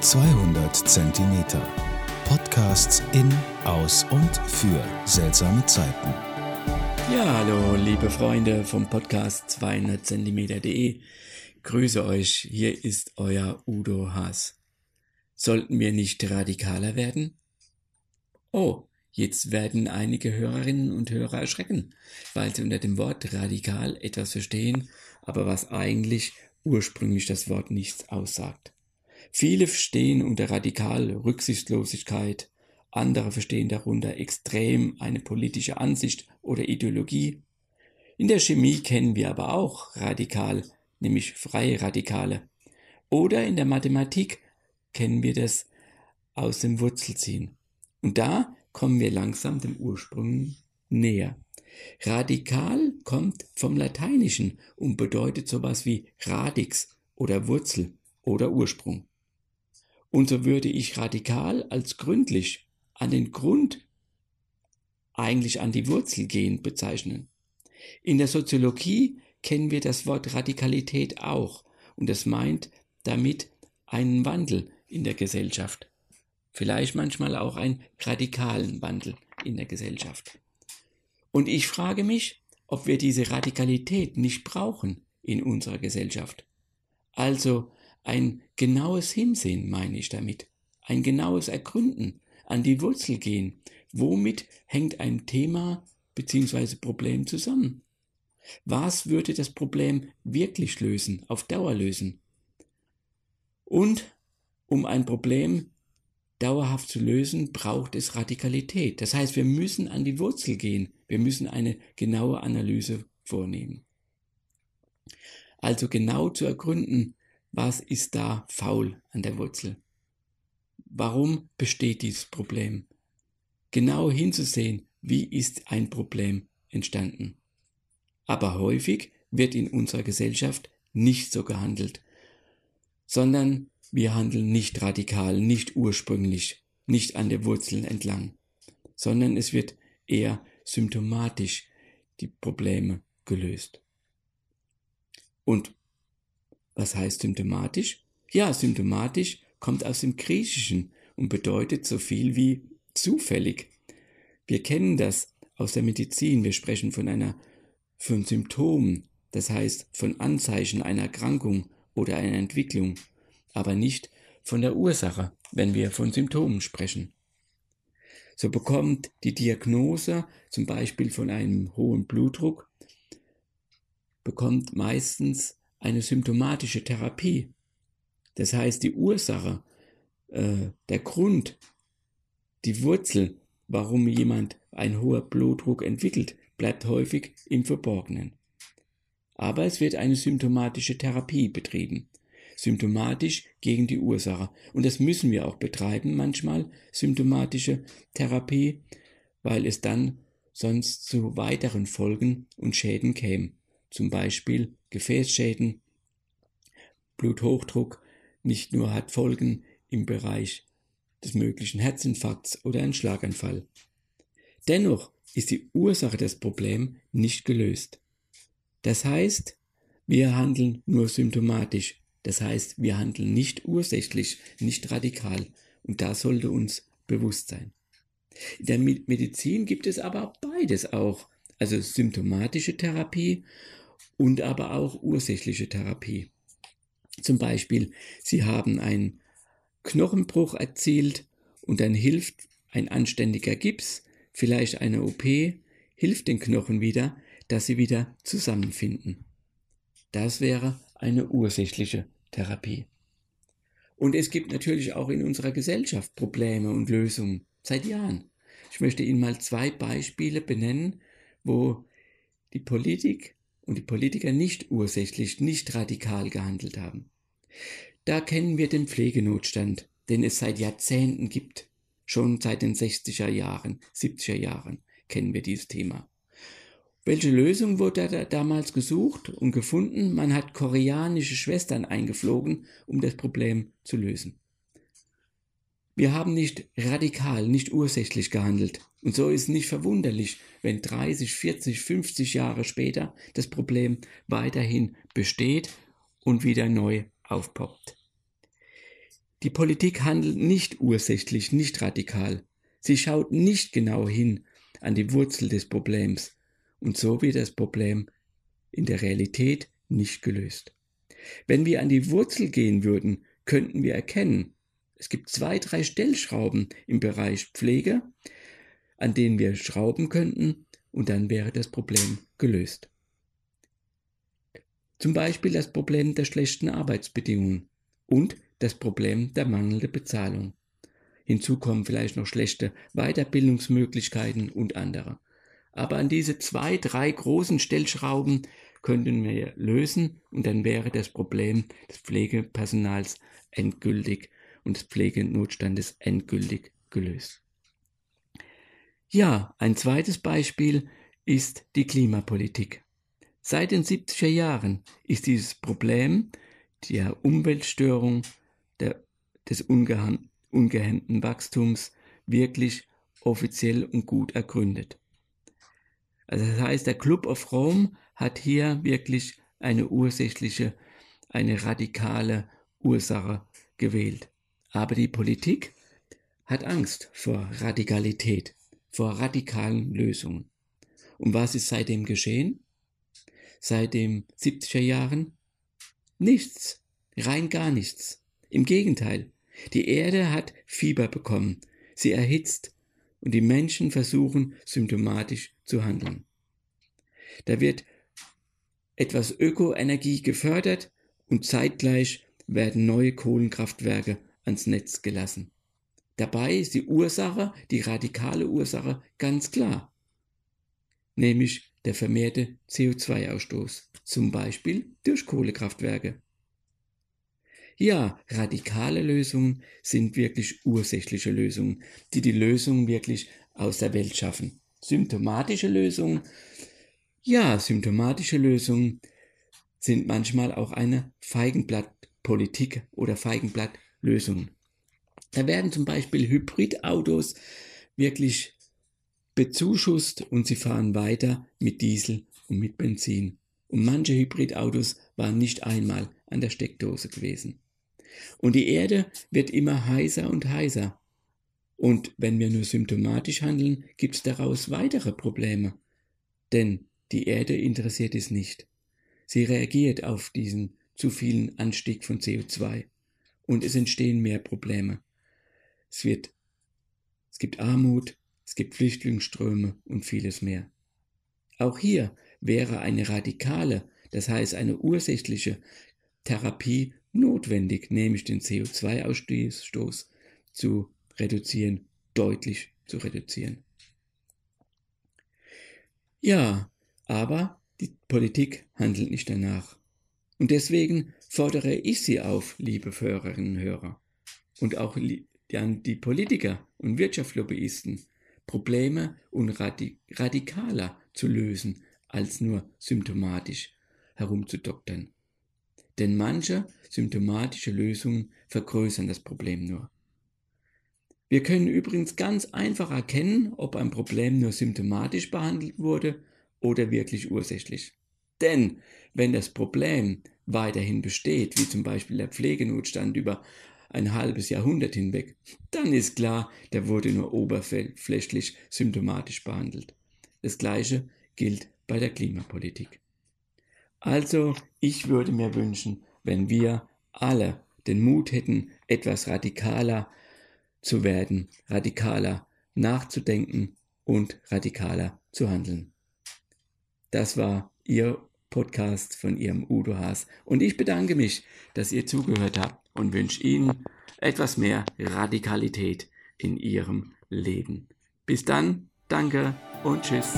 200 Zentimeter. Podcasts in, aus und für seltsame Zeiten. Ja, hallo, liebe Freunde vom Podcast 200 Zentimeter.de. Grüße euch, hier ist euer Udo Haas. Sollten wir nicht radikaler werden? Oh, jetzt werden einige Hörerinnen und Hörer erschrecken, weil sie unter dem Wort radikal etwas verstehen, aber was eigentlich ursprünglich das Wort nichts aussagt. Viele verstehen unter radikal Rücksichtslosigkeit, andere verstehen darunter extrem eine politische Ansicht oder Ideologie. In der Chemie kennen wir aber auch radikal, nämlich freie Radikale. Oder in der Mathematik kennen wir das aus dem Wurzelziehen. Und da kommen wir langsam dem Ursprung näher. Radikal kommt vom Lateinischen und bedeutet sowas wie Radix oder Wurzel oder Ursprung. Und so würde ich radikal als gründlich an den Grund, eigentlich an die Wurzel gehen bezeichnen. In der Soziologie kennen wir das Wort Radikalität auch und es meint damit einen Wandel in der Gesellschaft. Vielleicht manchmal auch einen radikalen Wandel in der Gesellschaft. Und ich frage mich, ob wir diese Radikalität nicht brauchen in unserer Gesellschaft. Also ein genaues Hinsehen meine ich damit, ein genaues Ergründen, an die Wurzel gehen. Womit hängt ein Thema bzw. Problem zusammen? Was würde das Problem wirklich lösen, auf Dauer lösen? Und um ein Problem dauerhaft zu lösen, braucht es Radikalität. Das heißt, wir müssen an die Wurzel gehen. Wir müssen eine genaue Analyse vornehmen. Also genau zu ergründen, was ist da faul an der Wurzel? Warum besteht dieses Problem? Genau hinzusehen, wie ist ein Problem entstanden. Aber häufig wird in unserer Gesellschaft nicht so gehandelt, sondern wir handeln nicht radikal, nicht ursprünglich, nicht an der Wurzel entlang, sondern es wird eher symptomatisch die Probleme gelöst. Und was heißt symptomatisch? Ja, symptomatisch kommt aus dem Griechischen und bedeutet so viel wie zufällig. Wir kennen das aus der Medizin. Wir sprechen von einer, von Symptomen, das heißt von Anzeichen einer Erkrankung oder einer Entwicklung, aber nicht von der Ursache, wenn wir von Symptomen sprechen. So bekommt die Diagnose zum Beispiel von einem hohen Blutdruck, bekommt meistens eine symptomatische Therapie. Das heißt, die Ursache, äh, der Grund, die Wurzel, warum jemand ein hoher Blutdruck entwickelt, bleibt häufig im Verborgenen. Aber es wird eine symptomatische Therapie betrieben. Symptomatisch gegen die Ursache. Und das müssen wir auch betreiben, manchmal symptomatische Therapie, weil es dann sonst zu weiteren Folgen und Schäden käme zum Beispiel Gefäßschäden, Bluthochdruck nicht nur hat Folgen im Bereich des möglichen Herzinfarkts oder ein Schlaganfall. Dennoch ist die Ursache des Problems nicht gelöst. Das heißt, wir handeln nur symptomatisch. Das heißt, wir handeln nicht ursächlich, nicht radikal. Und da sollte uns bewusst sein. In der Medizin gibt es aber beides auch. Also symptomatische Therapie und aber auch ursächliche Therapie. Zum Beispiel, Sie haben einen Knochenbruch erzielt und dann hilft ein anständiger Gips, vielleicht eine OP, hilft den Knochen wieder, dass sie wieder zusammenfinden. Das wäre eine ursächliche Therapie. Und es gibt natürlich auch in unserer Gesellschaft Probleme und Lösungen seit Jahren. Ich möchte Ihnen mal zwei Beispiele benennen, wo die Politik und die Politiker nicht ursächlich, nicht radikal gehandelt haben. Da kennen wir den Pflegenotstand, den es seit Jahrzehnten gibt. Schon seit den 60er Jahren, 70er Jahren kennen wir dieses Thema. Welche Lösung wurde da damals gesucht und gefunden? Man hat koreanische Schwestern eingeflogen, um das Problem zu lösen. Wir haben nicht radikal, nicht ursächlich gehandelt. Und so ist nicht verwunderlich, wenn 30, 40, 50 Jahre später das Problem weiterhin besteht und wieder neu aufpoppt. Die Politik handelt nicht ursächlich, nicht radikal. Sie schaut nicht genau hin an die Wurzel des Problems und so wird das Problem in der Realität nicht gelöst. Wenn wir an die Wurzel gehen würden, könnten wir erkennen, es gibt zwei, drei Stellschrauben im Bereich Pflege, an denen wir schrauben könnten und dann wäre das Problem gelöst. Zum Beispiel das Problem der schlechten Arbeitsbedingungen und das Problem der mangelnden Bezahlung. Hinzu kommen vielleicht noch schlechte Weiterbildungsmöglichkeiten und andere. Aber an diese zwei, drei großen Stellschrauben könnten wir lösen und dann wäre das Problem des Pflegepersonals endgültig und des Pflegenotstandes endgültig gelöst. Ja, ein zweites Beispiel ist die Klimapolitik. Seit den 70er Jahren ist dieses Problem der Umweltstörung, der, des ungehemmten Wachstums wirklich offiziell und gut ergründet. Also das heißt, der Club of Rome hat hier wirklich eine ursächliche, eine radikale Ursache gewählt. Aber die Politik hat Angst vor Radikalität, vor radikalen Lösungen. Und was ist seitdem geschehen? Seit den 70er Jahren? Nichts, rein gar nichts. Im Gegenteil, die Erde hat Fieber bekommen, sie erhitzt und die Menschen versuchen symptomatisch zu handeln. Da wird etwas Ökoenergie gefördert und zeitgleich werden neue Kohlenkraftwerke ans Netz gelassen. Dabei ist die Ursache, die radikale Ursache ganz klar, nämlich der vermehrte CO2-Ausstoß, zum Beispiel durch Kohlekraftwerke. Ja, radikale Lösungen sind wirklich ursächliche Lösungen, die die Lösung wirklich aus der Welt schaffen. Symptomatische Lösungen ja, symptomatische Lösungen sind manchmal auch eine Feigenblattpolitik oder Feigenblattlösung. Da werden zum Beispiel Hybridautos wirklich bezuschusst und sie fahren weiter mit Diesel und mit Benzin. Und manche Hybridautos waren nicht einmal an der Steckdose gewesen. Und die Erde wird immer heißer und heißer. Und wenn wir nur symptomatisch handeln, gibt es daraus weitere Probleme. Denn die Erde interessiert es nicht. Sie reagiert auf diesen zu vielen Anstieg von CO2 und es entstehen mehr Probleme. Es wird, es gibt Armut, es gibt Flüchtlingsströme und vieles mehr. Auch hier wäre eine radikale, das heißt eine ursächliche Therapie notwendig, nämlich den CO2-Ausstoß zu reduzieren, deutlich zu reduzieren. Ja, aber die Politik handelt nicht danach. Und deswegen fordere ich Sie auf, liebe Hörerinnen und Hörer, und auch an die Politiker und Wirtschaftslobbyisten, Probleme und radikaler zu lösen, als nur symptomatisch herumzudoktern. Denn manche symptomatische Lösungen vergrößern das Problem nur. Wir können übrigens ganz einfach erkennen, ob ein Problem nur symptomatisch behandelt wurde oder wirklich ursächlich. Denn wenn das Problem weiterhin besteht, wie zum Beispiel der Pflegenotstand über ein halbes Jahrhundert hinweg, dann ist klar, der wurde nur oberflächlich symptomatisch behandelt. Das gleiche gilt bei der Klimapolitik. Also, ich würde mir wünschen, wenn wir alle den Mut hätten, etwas radikaler zu werden, radikaler nachzudenken und radikaler zu handeln. Das war Ihr Podcast von Ihrem Udo Haas. Und ich bedanke mich, dass ihr zugehört habt und wünsche Ihnen etwas mehr Radikalität in Ihrem Leben. Bis dann, danke und tschüss.